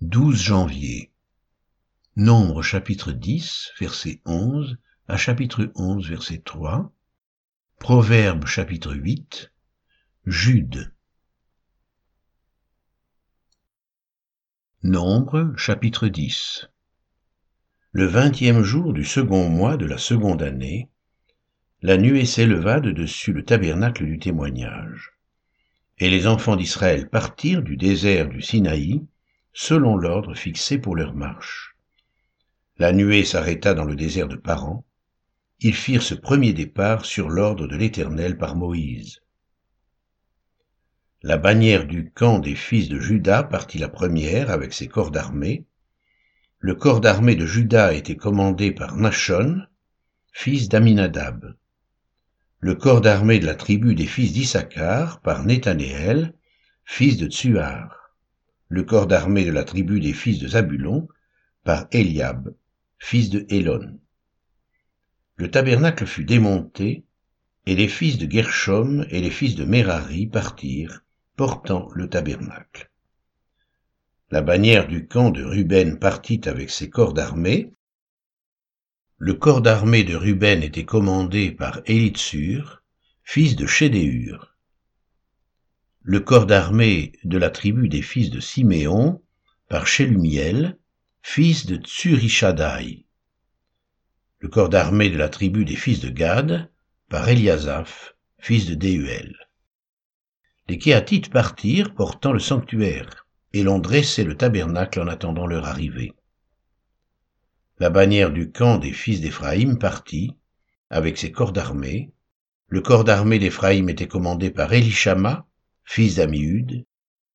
12 janvier. Nombre chapitre 10, verset 11 à chapitre 11, verset 3. Proverbe chapitre 8. Jude. Nombre chapitre 10. Le vingtième jour du second mois de la seconde année, la nuée s'éleva de dessus le tabernacle du témoignage. Et les enfants d'Israël partirent du désert du Sinaï, selon l'ordre fixé pour leur marche. La nuée s'arrêta dans le désert de Paran. Ils firent ce premier départ sur l'ordre de l'Éternel par Moïse. La bannière du camp des fils de Juda partit la première avec ses corps d'armée. Le corps d'armée de Juda était commandé par Nachon, fils d'Aminadab le corps d'armée de la tribu des fils d'Issachar par Nethanéel, fils de Tsuar, le corps d'armée de la tribu des fils de Zabulon par Eliab, fils de Hélon. Le tabernacle fut démonté, et les fils de Gershom et les fils de Merari partirent, portant le tabernacle. La bannière du camp de Ruben partit avec ses corps d'armée, le corps d'armée de Ruben était commandé par Élitsur, fils de Chédéur. Le corps d'armée de la tribu des fils de Siméon par Shelumiel, fils de Tsurishadai. Le corps d'armée de la tribu des fils de Gad par Eliasaph, fils de Déuel. Les Kéatites partirent portant le sanctuaire, et l'on dressé le tabernacle en attendant leur arrivée la bannière du camp des fils d'Éphraïm partit, avec ses corps d'armée. Le corps d'armée d'Éphraïm était commandé par Elishama, fils d'Amiud,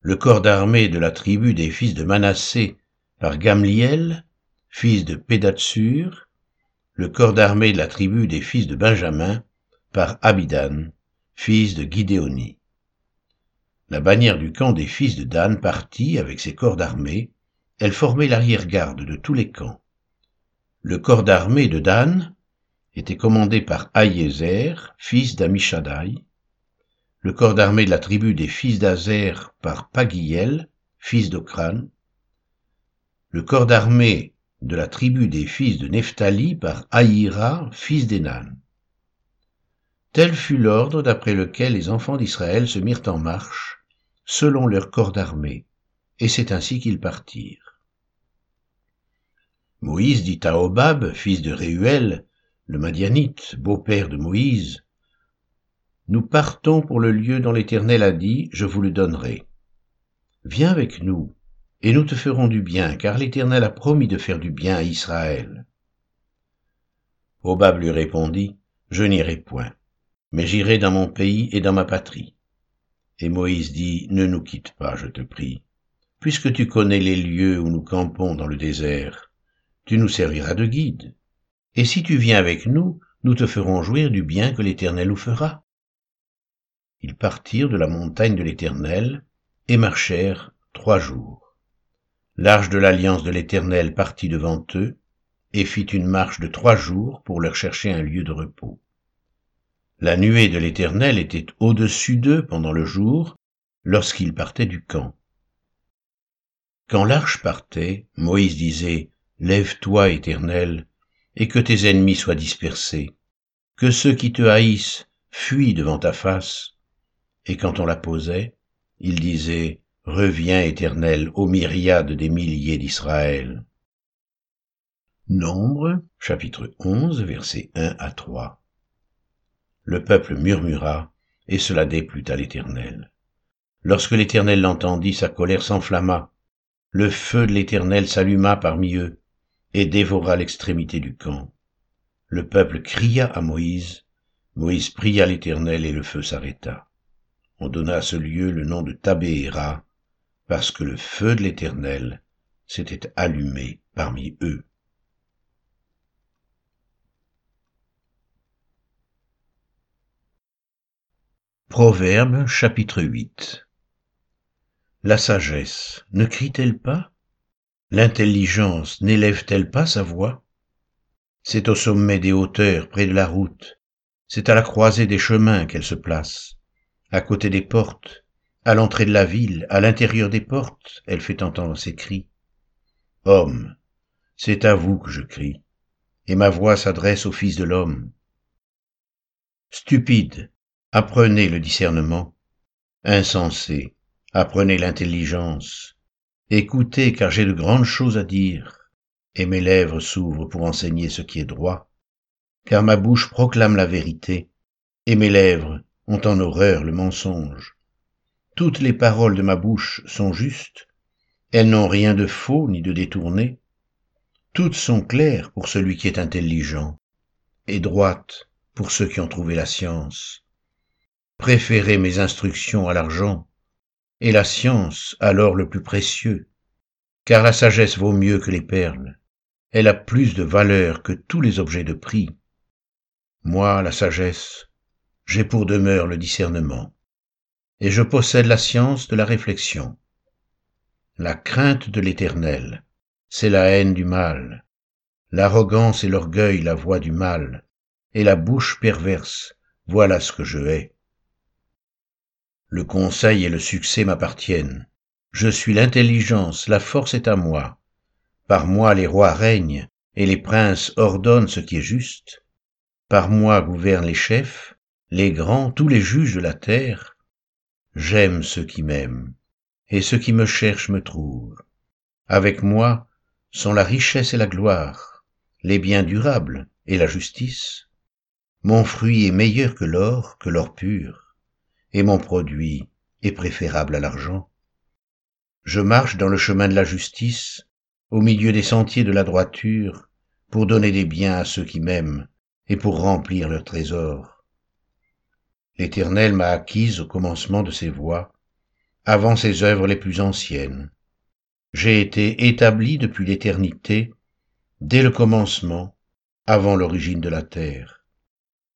le corps d'armée de la tribu des fils de Manassé par Gamliel, fils de Pédatsur, le corps d'armée de la tribu des fils de Benjamin par Abidan, fils de Guidéoni. La bannière du camp des fils de Dan partit avec ses corps d'armée, elle formait l'arrière-garde de tous les camps. Le corps d'armée de Dan était commandé par Aïezer, fils d'Amishadai, le corps d'armée de la tribu des fils d'Azer par Pagiel, fils d'Okran, le corps d'armée de la tribu des fils de Nephtali par Aïra, fils d'Enan. Tel fut l'ordre d'après lequel les enfants d'Israël se mirent en marche, selon leur corps d'armée, et c'est ainsi qu'ils partirent. Moïse dit à Obab, fils de Réuel, le Madianite, beau-père de Moïse, Nous partons pour le lieu dont l'Éternel a dit, je vous le donnerai. Viens avec nous, et nous te ferons du bien, car l'Éternel a promis de faire du bien à Israël. Obab lui répondit, Je n'irai point, mais j'irai dans mon pays et dans ma patrie. Et Moïse dit, Ne nous quitte pas, je te prie, puisque tu connais les lieux où nous campons dans le désert tu nous serviras de guide. Et si tu viens avec nous, nous te ferons jouir du bien que l'Éternel nous fera. Ils partirent de la montagne de l'Éternel et marchèrent trois jours. L'arche de l'alliance de l'Éternel partit devant eux et fit une marche de trois jours pour leur chercher un lieu de repos. La nuée de l'Éternel était au-dessus d'eux pendant le jour, lorsqu'ils partaient du camp. Quand l'arche partait, Moïse disait, Lève-toi, Éternel, et que tes ennemis soient dispersés, que ceux qui te haïssent fuient devant ta face. Et quand on la posait, il disait, Reviens, Éternel, aux myriades des milliers d'Israël. Nombre, chapitre 11, versets 1 à 3. Le peuple murmura, et cela déplut à l'Éternel. Lorsque l'Éternel l'entendit, sa colère s'enflamma. Le feu de l'Éternel s'alluma parmi eux, et dévora l'extrémité du camp. Le peuple cria à Moïse, Moïse pria l'Éternel et le feu s'arrêta. On donna à ce lieu le nom de Tabéhéra, parce que le feu de l'Éternel s'était allumé parmi eux. Proverbe chapitre 8 La sagesse ne crie-t-elle pas? L'intelligence n'élève-t-elle pas sa voix? C'est au sommet des hauteurs, près de la route, c'est à la croisée des chemins qu'elle se place, à côté des portes, à l'entrée de la ville, à l'intérieur des portes, elle fait entendre ses cris. Homme, c'est à vous que je crie, et ma voix s'adresse au Fils de l'homme. Stupide, apprenez le discernement. Insensé, apprenez l'intelligence. Écoutez, car j'ai de grandes choses à dire, et mes lèvres s'ouvrent pour enseigner ce qui est droit, car ma bouche proclame la vérité, et mes lèvres ont en horreur le mensonge. Toutes les paroles de ma bouche sont justes, elles n'ont rien de faux ni de détourné, toutes sont claires pour celui qui est intelligent, et droites pour ceux qui ont trouvé la science. Préférez mes instructions à l'argent, et la science à l'or le plus précieux, car la sagesse vaut mieux que les perles, elle a plus de valeur que tous les objets de prix. Moi, la sagesse, j'ai pour demeure le discernement, et je possède la science de la réflexion. La crainte de l'éternel, c'est la haine du mal, l'arrogance et l'orgueil la voix du mal, et la bouche perverse, voilà ce que je hais. Le conseil et le succès m'appartiennent. Je suis l'intelligence, la force est à moi. Par moi les rois règnent, et les princes ordonnent ce qui est juste. Par moi gouvernent les chefs, les grands, tous les juges de la terre. J'aime ceux qui m'aiment, et ceux qui me cherchent me trouvent. Avec moi sont la richesse et la gloire, les biens durables et la justice. Mon fruit est meilleur que l'or, que l'or pur et mon produit est préférable à l'argent. Je marche dans le chemin de la justice, au milieu des sentiers de la droiture, pour donner des biens à ceux qui m'aiment et pour remplir leurs trésors. L'Éternel m'a acquise au commencement de ses voies, avant ses œuvres les plus anciennes. J'ai été établi depuis l'éternité, dès le commencement, avant l'origine de la terre.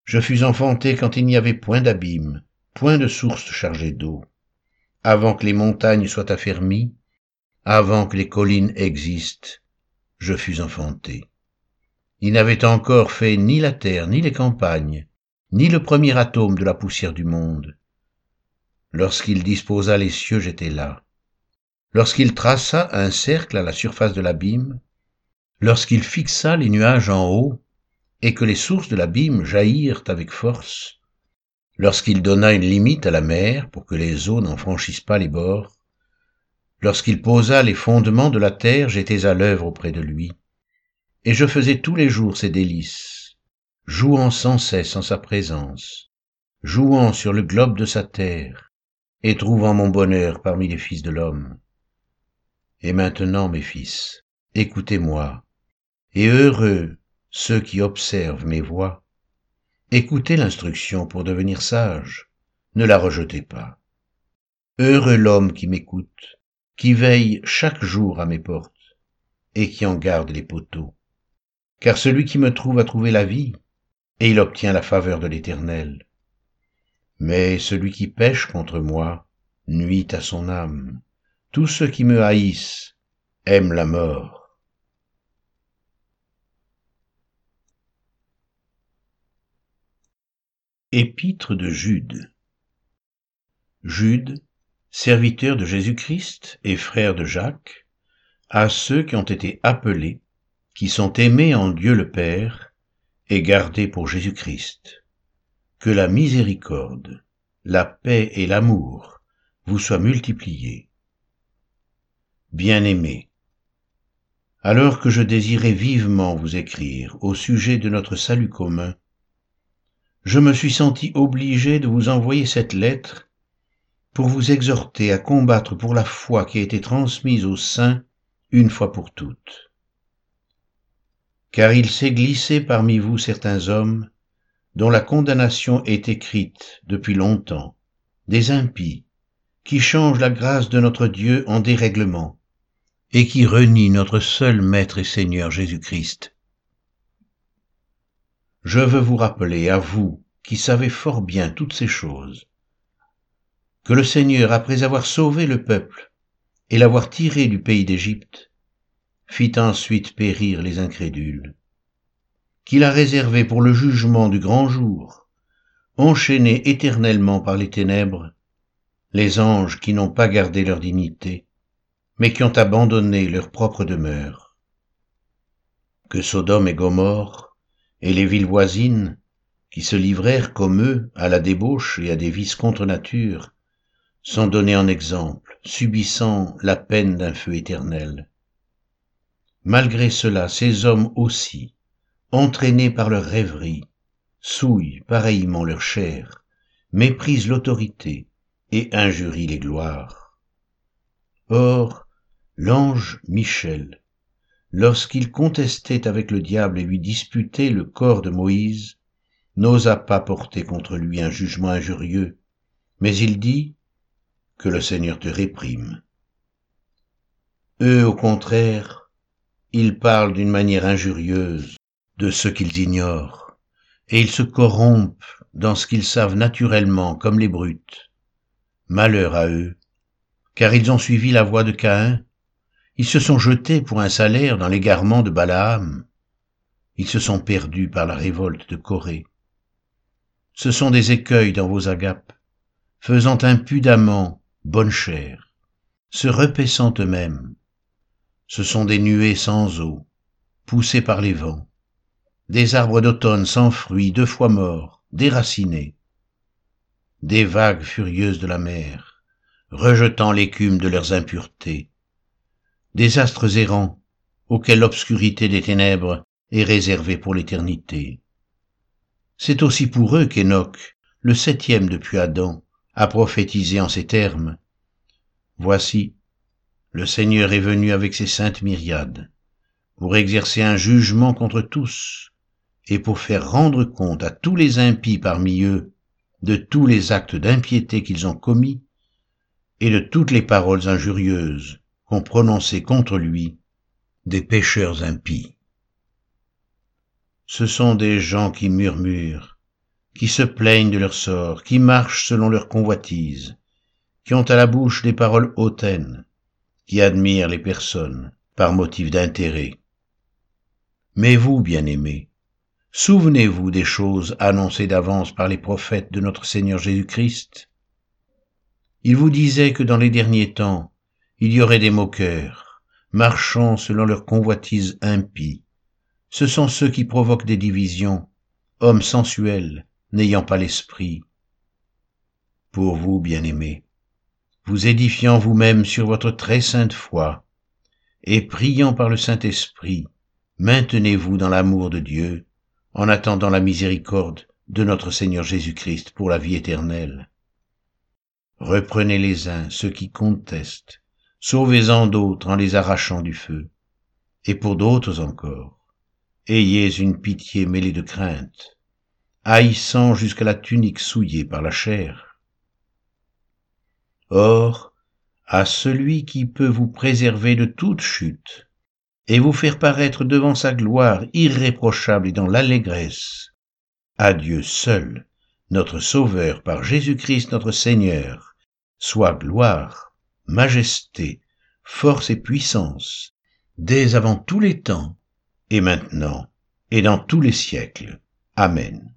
Je fus enfanté quand il n'y avait point d'abîme, point de source chargée d'eau, avant que les montagnes soient affermies, avant que les collines existent, je fus enfanté. Il n'avait encore fait ni la terre, ni les campagnes, ni le premier atome de la poussière du monde. Lorsqu'il disposa les cieux, j'étais là. Lorsqu'il traça un cercle à la surface de l'abîme, lorsqu'il fixa les nuages en haut, et que les sources de l'abîme jaillirent avec force, lorsqu'il donna une limite à la mer pour que les eaux n'en franchissent pas les bords, lorsqu'il posa les fondements de la terre, j'étais à l'œuvre auprès de lui, et je faisais tous les jours ses délices, jouant sans cesse en sa présence, jouant sur le globe de sa terre, et trouvant mon bonheur parmi les fils de l'homme. Et maintenant, mes fils, écoutez-moi, et heureux ceux qui observent mes voix, Écoutez l'instruction pour devenir sage, ne la rejetez pas. Heureux l'homme qui m'écoute, qui veille chaque jour à mes portes, et qui en garde les poteaux. Car celui qui me trouve a trouvé la vie, et il obtient la faveur de l'Éternel. Mais celui qui pêche contre moi nuit à son âme. Tous ceux qui me haïssent aiment la mort. Épître de Jude Jude, serviteur de Jésus-Christ et frère de Jacques, à ceux qui ont été appelés, qui sont aimés en Dieu le Père et gardés pour Jésus-Christ. Que la miséricorde, la paix et l'amour vous soient multipliés. Bien-aimés, alors que je désirais vivement vous écrire au sujet de notre salut commun, je me suis senti obligé de vous envoyer cette lettre pour vous exhorter à combattre pour la foi qui a été transmise aux saints une fois pour toutes. Car il s'est glissé parmi vous certains hommes dont la condamnation est écrite depuis longtemps, des impies, qui changent la grâce de notre Dieu en dérèglement, et qui renient notre seul Maître et Seigneur Jésus-Christ. Je veux vous rappeler, à vous qui savez fort bien toutes ces choses, que le Seigneur, après avoir sauvé le peuple et l'avoir tiré du pays d'Égypte, fit ensuite périr les incrédules, qu'il a réservé pour le jugement du grand jour, enchaînés éternellement par les ténèbres, les anges qui n'ont pas gardé leur dignité, mais qui ont abandonné leur propre demeure. Que Sodome et Gomorre et les villes voisines, qui se livrèrent comme eux à la débauche et à des vices contre nature, sont donnés en exemple, subissant la peine d'un feu éternel. Malgré cela, ces hommes aussi, entraînés par leur rêverie, souillent pareillement leur chair, méprisent l'autorité et injurient les gloires. Or, l'ange Michel, lorsqu'il contestait avec le diable et lui disputait le corps de Moïse, n'osa pas porter contre lui un jugement injurieux, mais il dit que le Seigneur te réprime. Eux, au contraire, ils parlent d'une manière injurieuse de ce qu'ils ignorent, et ils se corrompent dans ce qu'ils savent naturellement comme les brutes. Malheur à eux, car ils ont suivi la voie de Caïn, ils se sont jetés pour un salaire dans l'égarement de Balaam, ils se sont perdus par la révolte de Corée. Ce sont des écueils dans vos agapes, faisant impudemment bonne chère, se repaissant eux-mêmes. Ce sont des nuées sans eau, poussées par les vents, des arbres d'automne sans fruits, deux fois morts, déracinés, des vagues furieuses de la mer, rejetant l'écume de leurs impuretés, des astres errants auxquels l'obscurité des ténèbres est réservée pour l'éternité. C'est aussi pour eux qu'Enoch, le septième depuis Adam, a prophétisé en ces termes. Voici, le Seigneur est venu avec ses saintes myriades, pour exercer un jugement contre tous, et pour faire rendre compte à tous les impies parmi eux de tous les actes d'impiété qu'ils ont commis, et de toutes les paroles injurieuses qu'ont prononcées contre lui des pécheurs impies. Ce sont des gens qui murmurent, qui se plaignent de leur sort, qui marchent selon leur convoitise, qui ont à la bouche des paroles hautaines, qui admirent les personnes par motif d'intérêt. Mais vous, bien-aimés, souvenez-vous des choses annoncées d'avance par les prophètes de notre Seigneur Jésus-Christ. Ils vous disaient que dans les derniers temps, il y aurait des moqueurs, marchant selon leur convoitise impie. Ce sont ceux qui provoquent des divisions, hommes sensuels, n'ayant pas l'esprit. Pour vous, bien-aimés, vous édifiant vous-même sur votre très sainte foi, et priant par le Saint-Esprit, maintenez-vous dans l'amour de Dieu, en attendant la miséricorde de notre Seigneur Jésus-Christ pour la vie éternelle. Reprenez les uns ceux qui contestent, sauvez-en d'autres en les arrachant du feu, et pour d'autres encore, ayez une pitié mêlée de crainte, haïssant jusqu'à la tunique souillée par la chair. Or, à celui qui peut vous préserver de toute chute, et vous faire paraître devant sa gloire irréprochable et dans l'allégresse, à Dieu seul, notre Sauveur par Jésus-Christ notre Seigneur, soit gloire, majesté, force et puissance, dès avant tous les temps, et maintenant, et dans tous les siècles. Amen.